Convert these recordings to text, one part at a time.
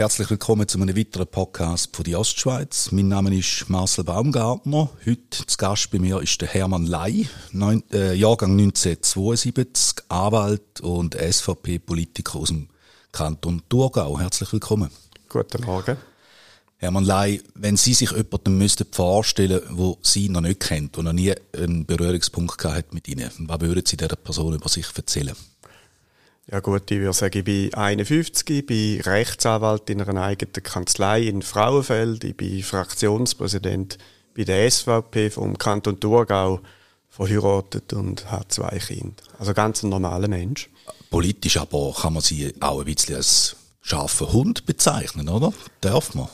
Herzlich willkommen zu einem weiteren Podcast von die Ostschweiz. Mein Name ist Marcel Baumgartner. Heute zu Gast bei mir ist der Hermann Ley, neun, äh, Jahrgang 1972, Anwalt und SVP-Politiker aus dem Kanton Thurgau. Herzlich willkommen. Guten Morgen. Hermann Ley, wenn Sie sich jemanden müssten vorstellen, wo Sie noch nicht kennt und noch nie einen Berührungspunkt gehabt hat mit Ihnen, was würden Sie dieser Person über sich erzählen? Ja gut, ich würde sagen, ich bin 51, ich bin Rechtsanwalt in einer eigenen Kanzlei in Frauenfeld, ich bin Fraktionspräsident bei der SVP vom Kanton Thurgau, verheiratet und habe zwei Kinder. Also ganz ein normaler Mensch. Politisch aber kann man sie auch ein bisschen als scharfen Hund bezeichnen, oder? Darf man?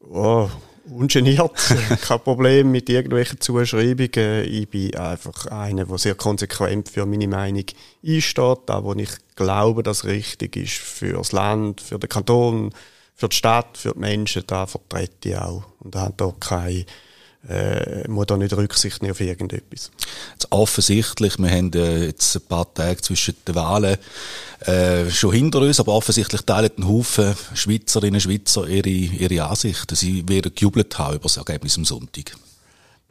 Oh, ungeniert, kein Problem mit irgendwelchen Zuschreibungen. Ich bin einfach einer, der sehr konsequent für meine Meinung einsteht, da wo ich glaube, dass richtig ist für das Land, für den Kanton, für die Stadt, für die Menschen, da vertrete ich auch. Und da hat auch keine äh, muss da nicht Rücksicht nehmen auf irgendetwas. Jetzt offensichtlich, wir haben äh, jetzt ein paar Tage zwischen den Wahlen äh, schon hinter uns, aber offensichtlich teilen ein Haufen Schweizerinnen und Schweizer ihre, ihre Ansichten. Sie werden gejubelt haben über das Ergebnis am Sonntag.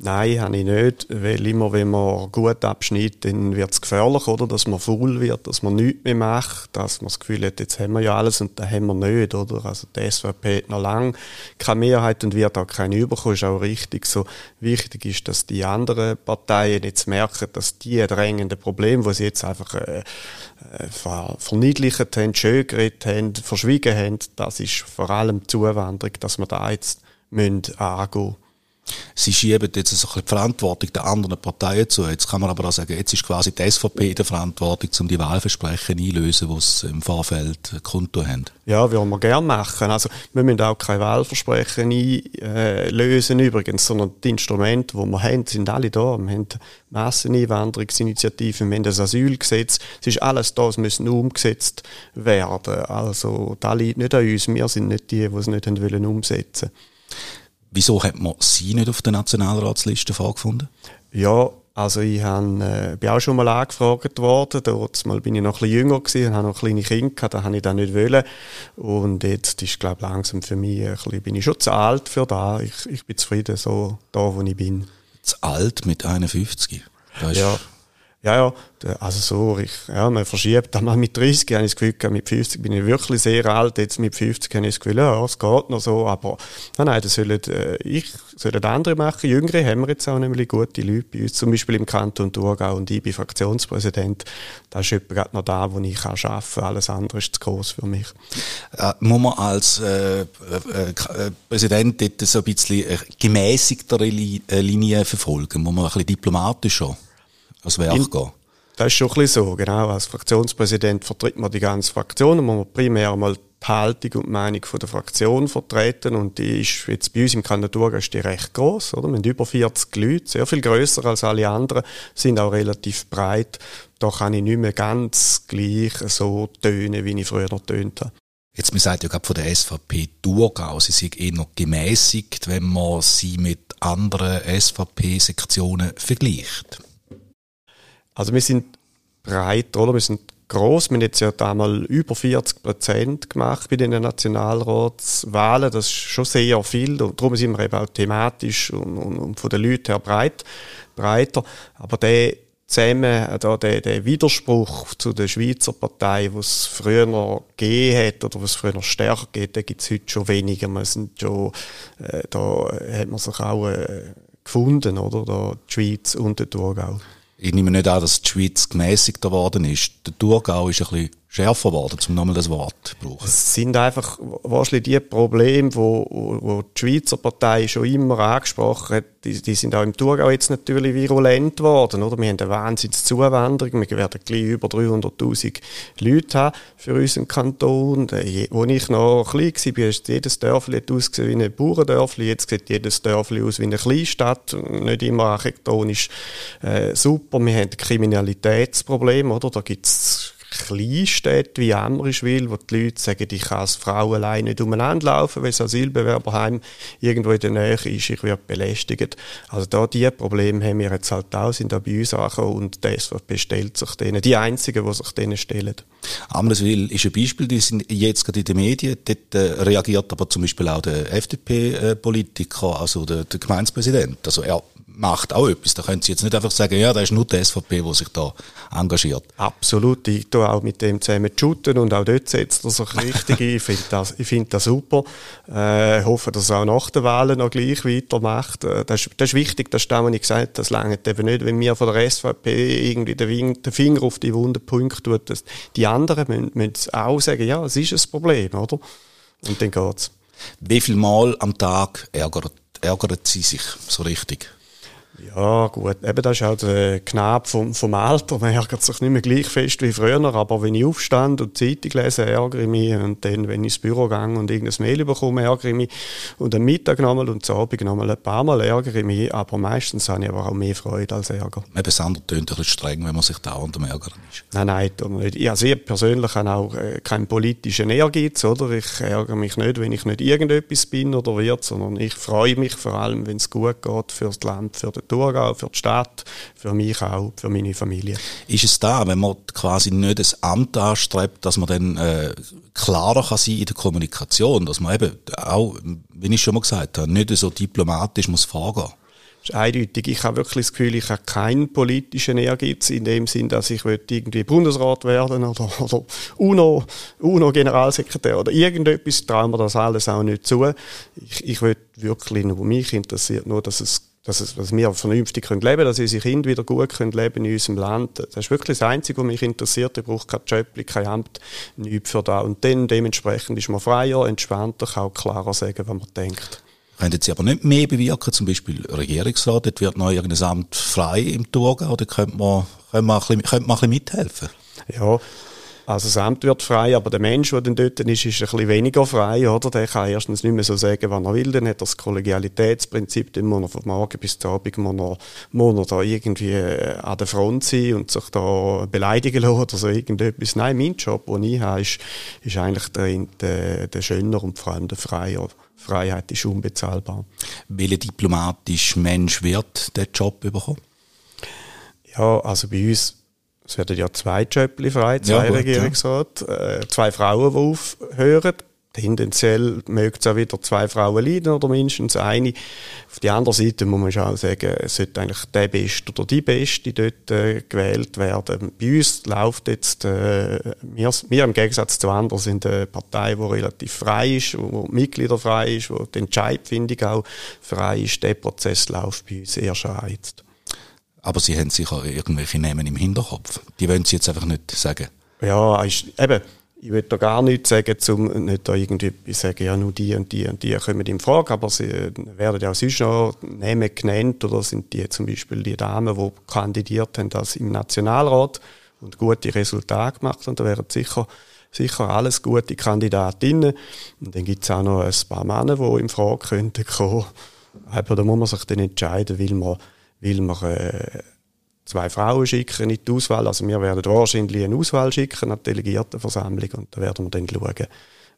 Nein, habe ich nicht, weil immer, wenn man gut abschneidet, dann wird es gefährlich, oder? Dass man faul wird, dass man nichts mehr macht, dass man das Gefühl hat, jetzt haben wir ja alles und das haben wir nicht, oder? Also die SVP hat noch lange keine Mehrheit und wird auch keine überkommen, ist auch richtig so. Wichtig ist, dass die anderen Parteien jetzt merken, dass die drängenden Probleme, die sie jetzt einfach äh, äh verniedlicht haben, schön geredet haben, verschwiegen haben, das ist vor allem die Zuwanderung, dass wir da jetzt angehen müssen Sie schieben jetzt so die Verantwortung der anderen Parteien zu. Jetzt kann man aber auch sagen, jetzt ist quasi die SVP in der Verantwortung, um die Wahlversprechen einzulösen, die sie im Vorfeld Konto haben. Ja, würden wir gerne machen. Also, wir müssen auch keine Wahlversprechen einlösen übrigens, sondern die Instrumente, die wir haben, sind alle da. Wir haben Masseneinwanderungsinitiativen, wir haben das Asylgesetz. Es ist alles da, es muss umgesetzt werden. Also, da liegt nicht an uns. Wir sind nicht die, die es nicht umsetzen wollen. Wieso hat man Sie nicht auf der Nationalratsliste vorgefunden? Ja, also ich hab, äh, bin auch schon mal angefragt worden. Dort mal bin ich noch ein bisschen jünger gewesen und habe noch kleine Kinder gehabt, da habe ich dann nicht wollen. Und jetzt ist, glaube ich, langsam für mich ein bisschen, bin ich schon zu alt für da. Ich, ich bin zufrieden so da, wo ich bin. Zu alt mit 51? ja. Ja, ja, also so, ich, ja, man verschiebt einmal mit 30, habe ich das Gefühl, mit 50 bin ich wirklich sehr alt, jetzt mit 50 habe ich das Gefühl, ja, es geht noch so, aber nein, nein, das sollen, äh, ich, sollen andere machen, Jüngere haben wir jetzt auch nämlich gute Leute bei uns, zum Beispiel im Kanton Thurgau und ich bin Fraktionspräsident, da ist jemand noch da, wo ich arbeiten kann, alles andere ist zu groß für mich. Äh, muss man als äh, äh, äh Präsident dort so ein bisschen gemäßigtere Linie verfolgen, muss man ein bisschen diplomatischer als Werk gehen. Das ist schon ein bisschen so, genau. Als Fraktionspräsident vertritt man die ganze Fraktion und man primär einmal die Haltung und die Meinung von der Fraktion vertreten und die ist jetzt bei uns im Thurgau ist die recht groß, oder? Wir haben über 40 Leute, sehr viel größer als alle anderen, sind auch relativ breit. Da kann ich nicht mehr ganz gleich so tönen, wie ich früher noch tönt habe. Jetzt, man sagt ja gerade von der SVP Thurgau, sie sind eher noch gemäßigt, wenn man sie mit anderen SVP-Sektionen vergleicht. Also wir sind breit, oder? Wir sind groß. Wir haben jetzt ja damals über 40 Prozent gemacht bei den Nationalratswahlen. Das ist schon sehr viel. Und darum sind wir eben auch thematisch und, und, und von den Leuten her breit, breiter. Aber der zusammen, also der, der Widerspruch zu der Schweizer Partei, was es früher noch gegeben hat oder was früher noch stärker geht, den gibt es heute schon weniger. Wir sind schon, äh, da hat man sich auch äh, gefunden, oder? Da die Schweiz und der Thurgau. Ich nehme nicht an, dass die Schweiz gemäßigter geworden ist. Der Thurgau ist ein bisschen schärfer geworden, um nochmal das Wort zu brauchen. Es sind einfach wahrscheinlich die Probleme, wo, wo die Schweizer Partei schon immer angesprochen hat, die, die sind auch im Thurgau jetzt natürlich virulent geworden, oder? Wir haben eine Wahnsinnszuwanderung, wir werden gleich über 300'000 Leute haben für unseren Kanton. Wo ich noch klein war, ist jedes Dörfli ausgesehen wie ein Bauerndörfli, jetzt sieht jedes Dörfli aus wie eine Kleinstadt, nicht immer architektonisch äh, super. Wir haben Kriminalitätsprobleme, oder? Da gibt's Kleinstädte wie Amriswil, wo die Leute sagen, ich kann als Frau allein nicht umeinander laufen, weil das Asylbewerberheim irgendwo in der Nähe ist, ich werde belästigt. Also da diese Probleme haben wir jetzt halt auch, sind da bei uns angekommen und die SVP stellt sich denen, die einzigen, die sich denen stellen. Amriswil ist ein Beispiel, die sind jetzt gerade in den Medien, dort äh, reagiert aber zum Beispiel auch der FDP-Politiker, also der, der Gemeindepräsident. Also er macht auch etwas. Da können Sie jetzt nicht einfach sagen, ja, da ist nur die SVP, die sich da engagiert. Absolut. Ich tue auch mit dem zusammen shooten und auch dort setzt er sich richtig ein. Ich finde das, ich finde das super. Äh, hoffe, dass er auch nach den Wahlen noch gleich weitermacht. Äh, das, ist, das ist wichtig, das ist das, was ich gesagt habe. Das lange eben nicht, wenn wir von der SVP irgendwie den, den Finger auf die Wunde Punkt tut. Dass die anderen müssen, müssen auch sagen, ja, es ist ein Problem, oder? Und dann geht's. Wie viel Mal am Tag ärgert, ärgert Sie sich so richtig? Ja, gut. Eben, das ist halt äh, knapp vom, vom Alter. Man ärgert sich nicht mehr gleich fest wie früher. Aber wenn ich aufstand und die Zeitung lese, ärgere ich mich. Und dann, wenn ich ins Büro gehe und irgendein Mail bekomme, ärgere ich mich. Und am Mittag nochmal und am Abend nochmal ein paar Mal ärgere ich mich. Aber meistens habe ich aber auch mehr Freude als Ärger. Eben, das andere tönt ein bisschen streng, wenn man sich dauernd am Ärgern ist. Nein, nein, nicht. Ich, also ich persönlich habe auch äh, keinen politischen Ehrgeiz, oder? Ich ärgere mich nicht, wenn ich nicht irgendetwas bin oder wird, sondern ich freue mich vor allem, wenn es gut geht fürs Land, für den Thurgau, für die Stadt, für mich auch, für meine Familie. Ist es da, wenn man quasi nicht das Amt anstrebt, dass man dann äh, klarer kann sein in der Kommunikation, dass man eben auch, wie ich schon mal gesagt habe, nicht so diplomatisch muss vorgehen? ist eindeutig. Ich habe wirklich das Gefühl, ich habe keinen politischen Ehrgeiz in dem Sinn, dass ich irgendwie Bundesrat werden oder, oder UNO, UNO-Generalsekretär oder irgendetwas. Trauen wir das alles auch nicht zu. Ich, ich will wirklich nur, mich interessiert nur, dass es dass, dass wir vernünftig können leben können, dass unsere Kinder wieder gut können leben in unserem Land. Das ist wirklich das Einzige, was mich interessiert. Ich brauche kein Job, kein Amt, nichts für da. Und dann dementsprechend ist man freier, entspannter, kann auch klarer sagen, was man denkt. Könnten Sie aber nicht mehr bewirken, zum Beispiel Regierungsrat, dort wird noch irgendein Amt frei im Thurgau, oder könnte man, könnte man, ein bisschen, könnte man ein bisschen mithelfen? Ja, also das Amt wird frei, aber der Mensch, der dann dort ist, ist ein bisschen weniger frei, oder? Der kann erstens nicht mehr so sagen, was er will, dann hat er das Kollegialitätsprinzip, dann muss er von morgen bis zum Abend muss er, muss er da irgendwie äh, an der Front sein und sich da beleidigen lassen oder so irgendetwas. Nein, mein Job, den ich habe, ist, ist eigentlich der, der, der schöner und vor allem der freier. Freiheit ist unbezahlbar. Welcher diplomatische Mensch wird diesen Job bekommen? Ja, also bei uns es werden ja zwei Jobs frei, zwei ja, Regierungsrat, ja. äh, zwei Frauen, die aufhören. Tendenziell mögen es auch wieder zwei Frauen leiden oder mindestens eine. Auf der anderen Seite muss man schon auch sagen, es sollte eigentlich der Beste oder die Beste dort äh, gewählt werden. Bei uns läuft jetzt, äh, wir, wir im Gegensatz zu anderen sind eine Partei, die relativ frei ist, wo Mitglieder frei ist, wo die Entscheidfindung auch frei ist. Der Prozess läuft bei uns eher schon jetzt. Aber Sie haben sicher irgendwelche Namen im Hinterkopf. Die wollen Sie jetzt einfach nicht sagen. Ja, eben, ich will da gar nichts sagen, um nicht da irgendwie sagen, ja, nur die und die und die kommen in Frage, aber sie werden ja auch sonst noch Namen genannt, oder sind die zum Beispiel die Damen, die kandidiert haben als im Nationalrat und gute Resultate gemacht haben, da wären sicher sicher alles gute Kandidatinnen. Und dann gibt es auch noch ein paar Männer, die in Frage könnten kommen. Aber da muss man sich dann entscheiden, will man weil wir äh, zwei Frauen schicken in die Auswahl. Also wir werden wahrscheinlich eine Auswahl schicken an die Delegiertenversammlung und da werden wir dann schauen,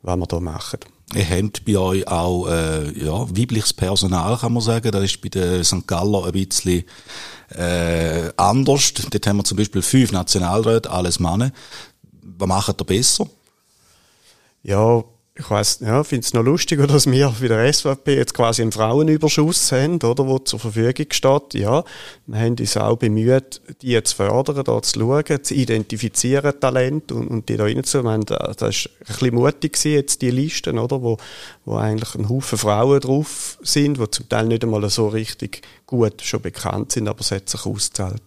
was wir da machen. Ihr habt bei euch auch äh, ja, weibliches Personal, kann man sagen. Das ist bei den St. Galler ein bisschen äh, anders. Dort haben wir zum Beispiel fünf Nationalräte, alles Männer. Was macht ihr besser? Ja, ich weiss, ja, finde es noch lustig, dass wir wie der SVP jetzt quasi einen Frauenüberschuss haben, oder, wo zur Verfügung steht. Ja, wir haben uns auch bemüht, die zu fördern, da zu schauen, zu identifizieren, Talent und, und die da reinzunehmen. Das war ein bisschen mutig gewesen, jetzt die Listen, oder, wo, wo eigentlich ein Haufen Frauen drauf sind, die zum Teil nicht einmal so richtig gut schon bekannt sind, aber es hat sich ausgezahlt.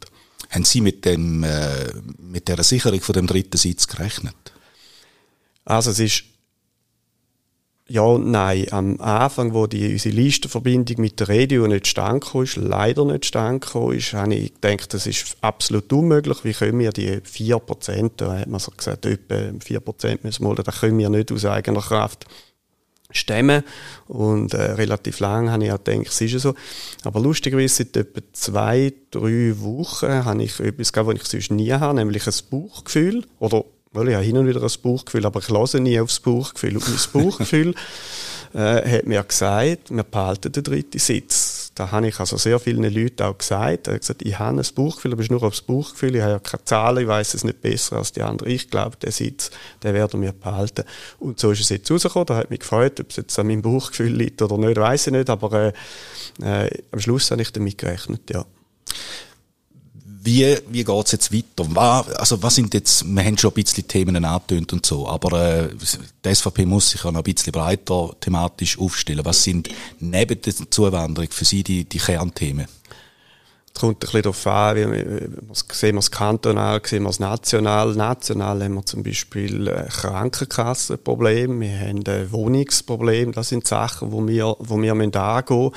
Haben Sie mit dem, äh, mit der Sicherung von dem dritten Sitz gerechnet? Also es ist ja und nein. Am Anfang, wo die, unsere Listenverbindung mit der Radio nicht stand ist, leider nicht stand ist, habe ich gedacht, das ist absolut unmöglich. Wie können wir die 4%, da hat man so gesagt, etwa 4% müssen wir, da können wir nicht aus eigener Kraft stemmen. Und äh, relativ lang habe ich auch gedacht, es ist so. Aber lustigerweise, seit etwa zwei, drei Wochen habe ich etwas gehabt, was ich sonst nie habe, nämlich ein Bauchgefühl. Oder Weil ich habe hin und wieder ein Bauchgefühl, aber ich höre nie aufs Bauchgefühl. Und mein Bauchgefühl äh, hat mir gesagt, wir behalten den dritten Sitz. Da habe ich also sehr vielen Leuten auch gesagt. Er hat gesagt, ich habe ein Bauchgefühl, aber es ist nur aufs Bauchgefühl. Ich habe ja keine Zahlen, ich weiß es nicht besser als die anderen. Ich glaube, der Sitz, den werden wir behalten. Und so ist es jetzt rausgekommen. Da hat mich gefreut, ob es jetzt an meinem Bauchgefühl liegt oder nicht, weiß ich nicht. Aber äh, äh, am Schluss habe ich damit gerechnet, ja. Wie, wie geht's jetzt weiter? Was, also was sind jetzt, wir haben schon ein bisschen Themen angetönt und so, aber äh, die SVP muss sich auch noch ein bisschen breiter thematisch aufstellen. Was sind neben der Zuwanderung für Sie die, die Kernthemen? Es kommt ein bisschen darauf an, wie wir, sehen wir es kantonal, sehen wir es national. National haben wir zum Beispiel Krankenkassenproblem, wir haben ein Wohnungsproblem, das sind Sachen, wo wir, wo wir angehen müssen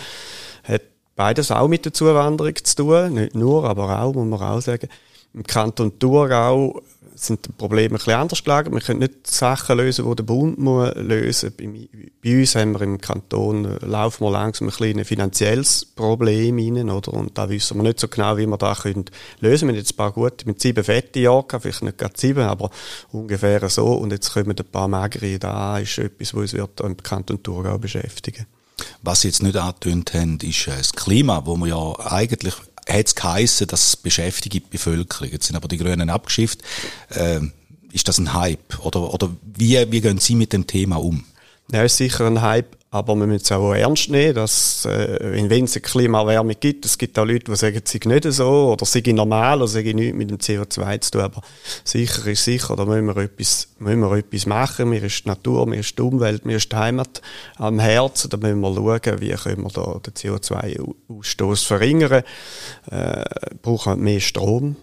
beides auch mit der Zuwanderung zu tun. Nicht nur, aber auch, muss man auch sagen. Im Kanton Thurgau sind die Probleme ein bisschen anders gelagert. Wir können nicht Sachen lösen, die der Bund muss lösen muss. Bei, uns haben wir im Kanton, äh, laufen wir langsam ein kleines finanzielles Problem rein, oder? Und da wissen wir nicht so genau, wie wir das können lösen. Wir haben jetzt ein paar gute, mit sieben fette Jahre vielleicht nicht gerade sieben, aber ungefähr so. Und jetzt kommen ein paar magere. Da ist etwas, was uns im Kanton Thurgau beschäftigen wird. Was Sie jetzt nicht angetönt haben, ist äh, das Klima, wo man ja eigentlich hat es geheissen, dass es beschäftigt die Bevölkerung. Jetzt sind aber die Grünen abgeschifft. Ähm, ist das ein Hype? Oder, oder wie, wie gehen Sie mit dem Thema um? Ja, ist sicher ein Hype. Aber wir müssen es auch ernst nehmen, dass, äh, wenn es eine Klimaerwärmung gibt, es gibt auch Leute, die sagen, es sei nicht so, oder es sei normal, oder sei nichts mit dem CO2 zu tun. Aber sicher ist sicher, da müssen wir etwas, müssen wir etwas machen. Mir ist die Natur, mir ist die Umwelt, mir ist die Heimat am Herzen. Da müssen wir schauen, wie können wir da den CO2-Ausstoß verringern. Äh, brauchen wir mehr Strom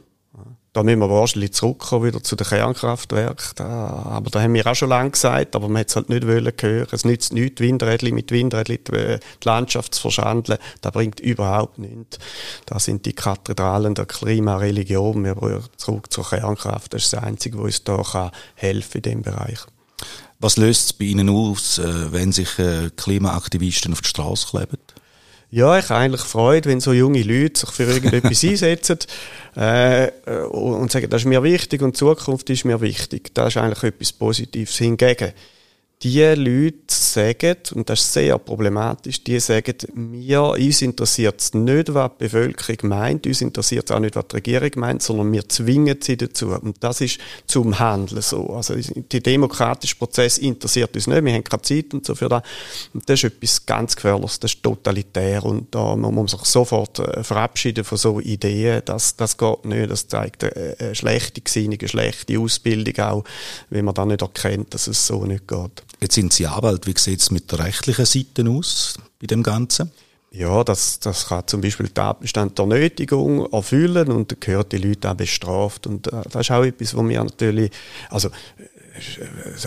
da müssen wir wahrscheinlich zurückkommen wieder zu den Kernkraftwerken. aber da haben wir auch schon lange gesagt, aber man hat es halt nicht wollen hören. Es nützt nichts, Windrädchen mit Windrädchen die Landschaft zu verschandeln. Das bringt überhaupt nichts. Das sind die Kathedralen der Klimareligion. Wir brauchen zurück zur Kernkraft. Das ist das Einzige, was uns da helfen kann in diesem Bereich. Was löst es bei Ihnen aus, äh, wenn sich äh, Klimaaktivisten auf die Straße kleben? Ja, ich habe eigentlich Freude, wenn so junge Leute sich für irgendetwas einsetzen äh, und sagen, das ist mir wichtig und die Zukunft ist mir wichtig. Das ist eigentlich etwas Positives. Hingegen, die Leute sagen, und das ist sehr problematisch, die sagen, mir, uns interessiert es nicht, was die Bevölkerung meint, uns interessiert es auch nicht, was die Regierung meint, sondern wir zwingen sie dazu. Und das ist zum Handeln so. Also, der demokratische Prozess interessiert uns nicht, wir haben keine Zeit und so für das. Und das ist etwas ganz Gefährliches, das ist totalitär und da muss man sich sofort äh, verabschieden von so Ideen, das, das geht nicht, das zeigt eine schlechte Gesinnung, eine schlechte Ausbildung auch, wenn man dann nicht erkennt, dass es so nicht geht. Jetzt sind Sie Anwalt. Wie sieht es mit der rechtlichen Seite aus bei dem Ganzen? Ja, das, das kann zum Beispiel den Tatbestand der Nötigung erfüllen und gehört die Leute auch bestraft. Und äh, das ist auch etwas, wo wir natürlich, also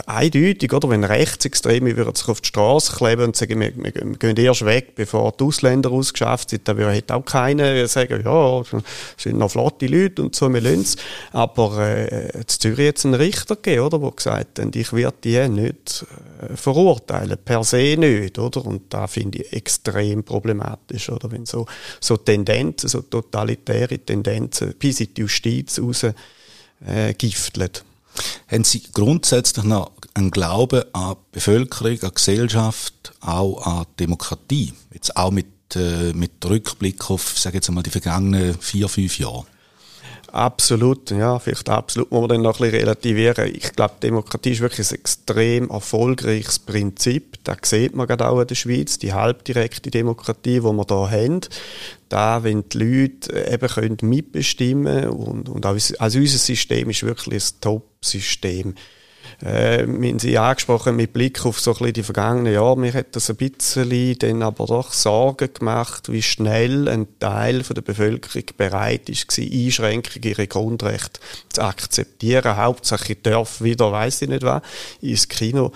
eindeutig, oder? Wenn Rechtsextreme würden sich auf die Straße kleben und sagen, wir, wir, gehen erst weg, bevor die Ausländer ausgeschafft sind, dann würde auch keiner sagen, ja, es sind noch flotte Leute und so, wir lassen es. Aber äh, in Zürich jetzt einen Richter gegeben, oder? Der gesagt hat, ich werde die nicht äh, verurteilen, per se nicht, oder? Und da finde ich extrem problematisch, oder? Wenn so, so Tendenzen, so totalitäre Tendenzen bis in die Justiz raus äh, gifteln. Haben Sie grundsätzlich noch einen Glauben an die Bevölkerung, an die Gesellschaft, auch an die Demokratie? Jetzt auch mit, äh, mit Rückblick auf, sage jetzt einmal, die vergangenen vier, fünf Jahre? Absolut, ja, vielleicht absolut muss man dann noch ein bisschen relativieren. Ich glaube, Demokratie ist wirklich ein extrem erfolgreiches Prinzip. Das sieht man gerade auch in der Schweiz, die halbdirekte Demokratie, die wir hier haben. Da, wenn die Leute eben können mitbestimmen und, und auch, also unser System ist wirklich ein Top-System äh, wir Sie angesprochen mit Blick auf so ein bisschen die vergangenen Jahre. Mir hat das ein bisschen dann aber doch Sorgen gemacht, wie schnell ein Teil von der Bevölkerung bereit ist, Einschränkungen ihre Grundrechte zu akzeptieren. Hauptsache ich darf wieder, weiß ich nicht was, ins Kino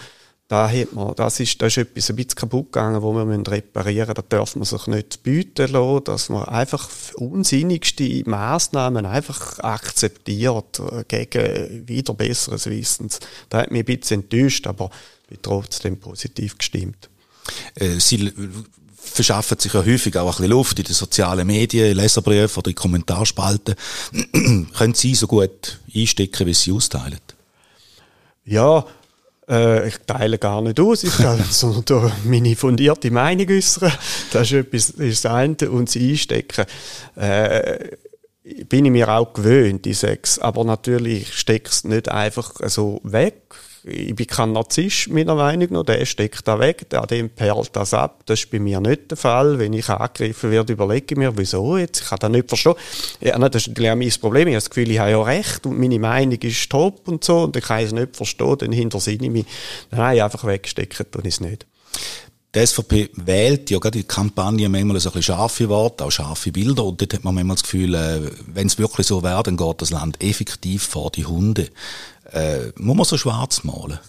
da hat man, das ist, da ist etwas ein bisschen kaputt gegangen, wo wir müssen reparieren müssen. Da darf man sich nicht bieten lassen, dass man einfach unsinnigste Massnahmen einfach akzeptiert äh, gegen wieder besseres Wissens. Da hat mich ein bisschen enttäuscht, aber bin trotzdem positiv gestimmt. Äh, Sie verschaffen sich ja häufig auch ein bisschen Luft in den sozialen Medien, Leserbriefen oder in Kommentarspalten. Können Sie so gut einstecken, wie Sie austeilen? Ja, äh, ich teile gar nicht aus, ich kann sondern meine fundierte Meinung äußern. Das ist etwas, ist das eine. Und das Einstecken. Äh, bin ich mir auch gewöhnt, die Sex. Aber natürlich stecke es nicht einfach so weg ich bin kein Narzisst, meiner Meinung nach, der steckt da weg, an dem perlt das ab. Das ist bei mir nicht der Fall. Wenn ich angegriffen werde, überlege ich mir, wieso jetzt? Ich kann das nicht verstehen. Ja, das ist mein Problem. Ich habe das Gefühl, ich habe ja recht und meine Meinung ist top und so und ich kann es nicht verstehen, dann hintersinne ich mich. Nein, einfach wegstecken tue ich es nicht. Die SVP wählt ja gerade die Kampagne manchmal so ein bisschen scharfe Worte, auch scharfe Bilder. Und dort hat man manchmal das Gefühl, äh, wenn es wirklich so wäre, dann geht das Land effektiv vor die Hunde. Äh, muss man so schwarz malen?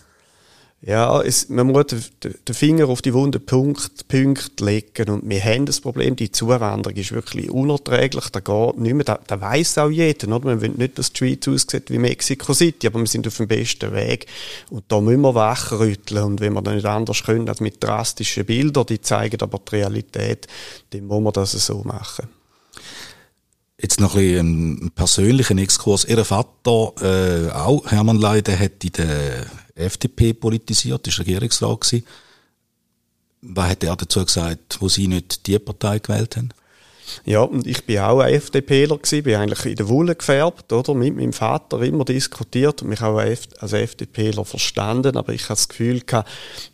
Ja, es, man muss den, den Finger auf die wunden Punkte, Punkte legen. Und wir haben das Problem, die Zuwanderung ist wirklich unerträglich. Da geht nicht mehr, da, da weiss auch jeder. Oder? Man will nicht, dass die Schweiz aussieht wie Mexico City, aber wir sind auf dem besten Weg. Und da müssen wir wachrütteln. Und wenn wir dann nicht anders können als mit drastischen Bildern, die zeigen aber die Realität, dann muss man das so machen. Jetzt noch ein bisschen einen persönlichen Exkurs. Ihr Vater, äh, auch Hermann Leide, hat in der FDP politisiert, ist Regierungsrat gewesen. Was hat er dazu gesagt, wo Sie nicht die Partei gewählt haben? Ja, und ich bin auch ein FDPler gewesen, bin eigentlich in der Wolle gefärbt, oder? Mit meinem Vater immer diskutiert und mich auch als FDPler verstanden, aber ich habe das Gefühl gehabt,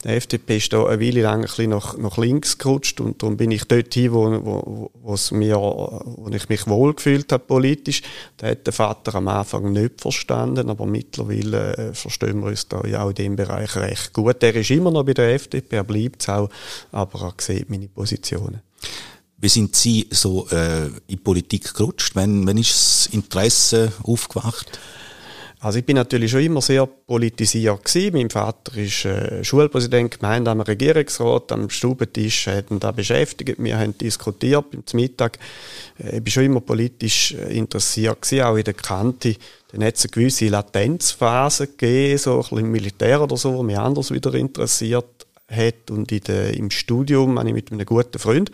der FDP ist da eine Weile lang ein bisschen nach, nach links gerutscht und darum bin ich dort hin, wo, wo, mir, wo ich mich wohlgefühlt habe politisch. Da hat der Vater am Anfang nicht verstanden, aber mittlerweile äh, verstehen wir uns da ja auch in dem Bereich recht gut. Er ist immer noch bei der FDP, er bleibt es auch, aber er sieht meine Positionen. Wie sind Sie so äh, in Politik gerutscht? Wenn, wenn ist das Interesse aufgewacht? Also ich bin natürlich schon immer sehr politisiert gewesen. Mein Vater ist äh, Schulpräsident, Gemeinde am Regierungsrat, am Stubentisch hatten da beschäftigt. Wir haben diskutiert beim Mittag. Äh, ich bin schon immer politisch äh, interessiert gewesen, auch in der Kante. Dann hat es eine gewisse Latenzphase gegeben, so ein bisschen im Militär oder so, wo mich anders wieder interessiert hat. Und in der, im Studium habe ich mit einem guten Freund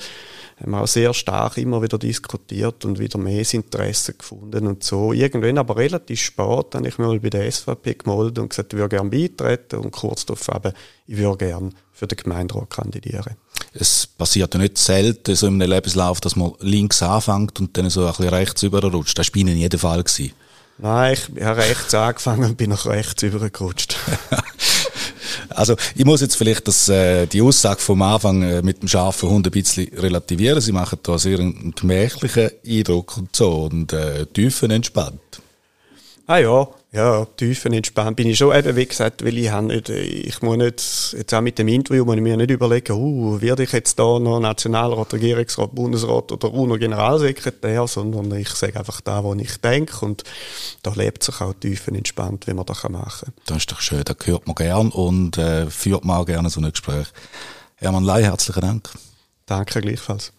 haben wir auch sehr stark immer wieder diskutiert und wieder mehr Interesse gefunden und so. Irgendwann aber relativ spät habe ich mich mal bei der SVP gemeldet und gesagt, ich würde gerne beitreten und kurz darauf eben, ich würde gerne für den Gemeinderat kandidieren. Es passiert ja nicht selten so einem Lebenslauf, dass man links anfängt und dann so ein bisschen rechts überrutscht. Das war bei Ihnen in jedem Fall. Gewesen. Nein, ich habe rechts angefangen und bin nach rechts übergerutscht. Also ich muss jetzt vielleicht das, äh, die Aussage vom Anfang äh, mit dem scharfen Hund ein bisschen relativieren. Sie machen da sehr einen gemächlichen Eindruck und so und äh, tiefenentspannt. Ah ja, ja, tiefenentspannt bin ich schon eben, wie gesagt, weil ich habe nicht, ich muss nicht, jetzt auch mit dem Interview muss ich mir nicht überlegen, uh, werde ich jetzt da noch Nationalrat, Regierungsrat, Bundesrat oder UNO Generalsekretär, sondern ich sage einfach da, wo ich denke und da lebt sich auch tiefenentspannt, wie man das machen kann. Das ist doch schön, das hört man gern und äh, führt man auch gerne so ein Gespräch. Hermann Ley, herzlichen Dank. Danke gleichfalls.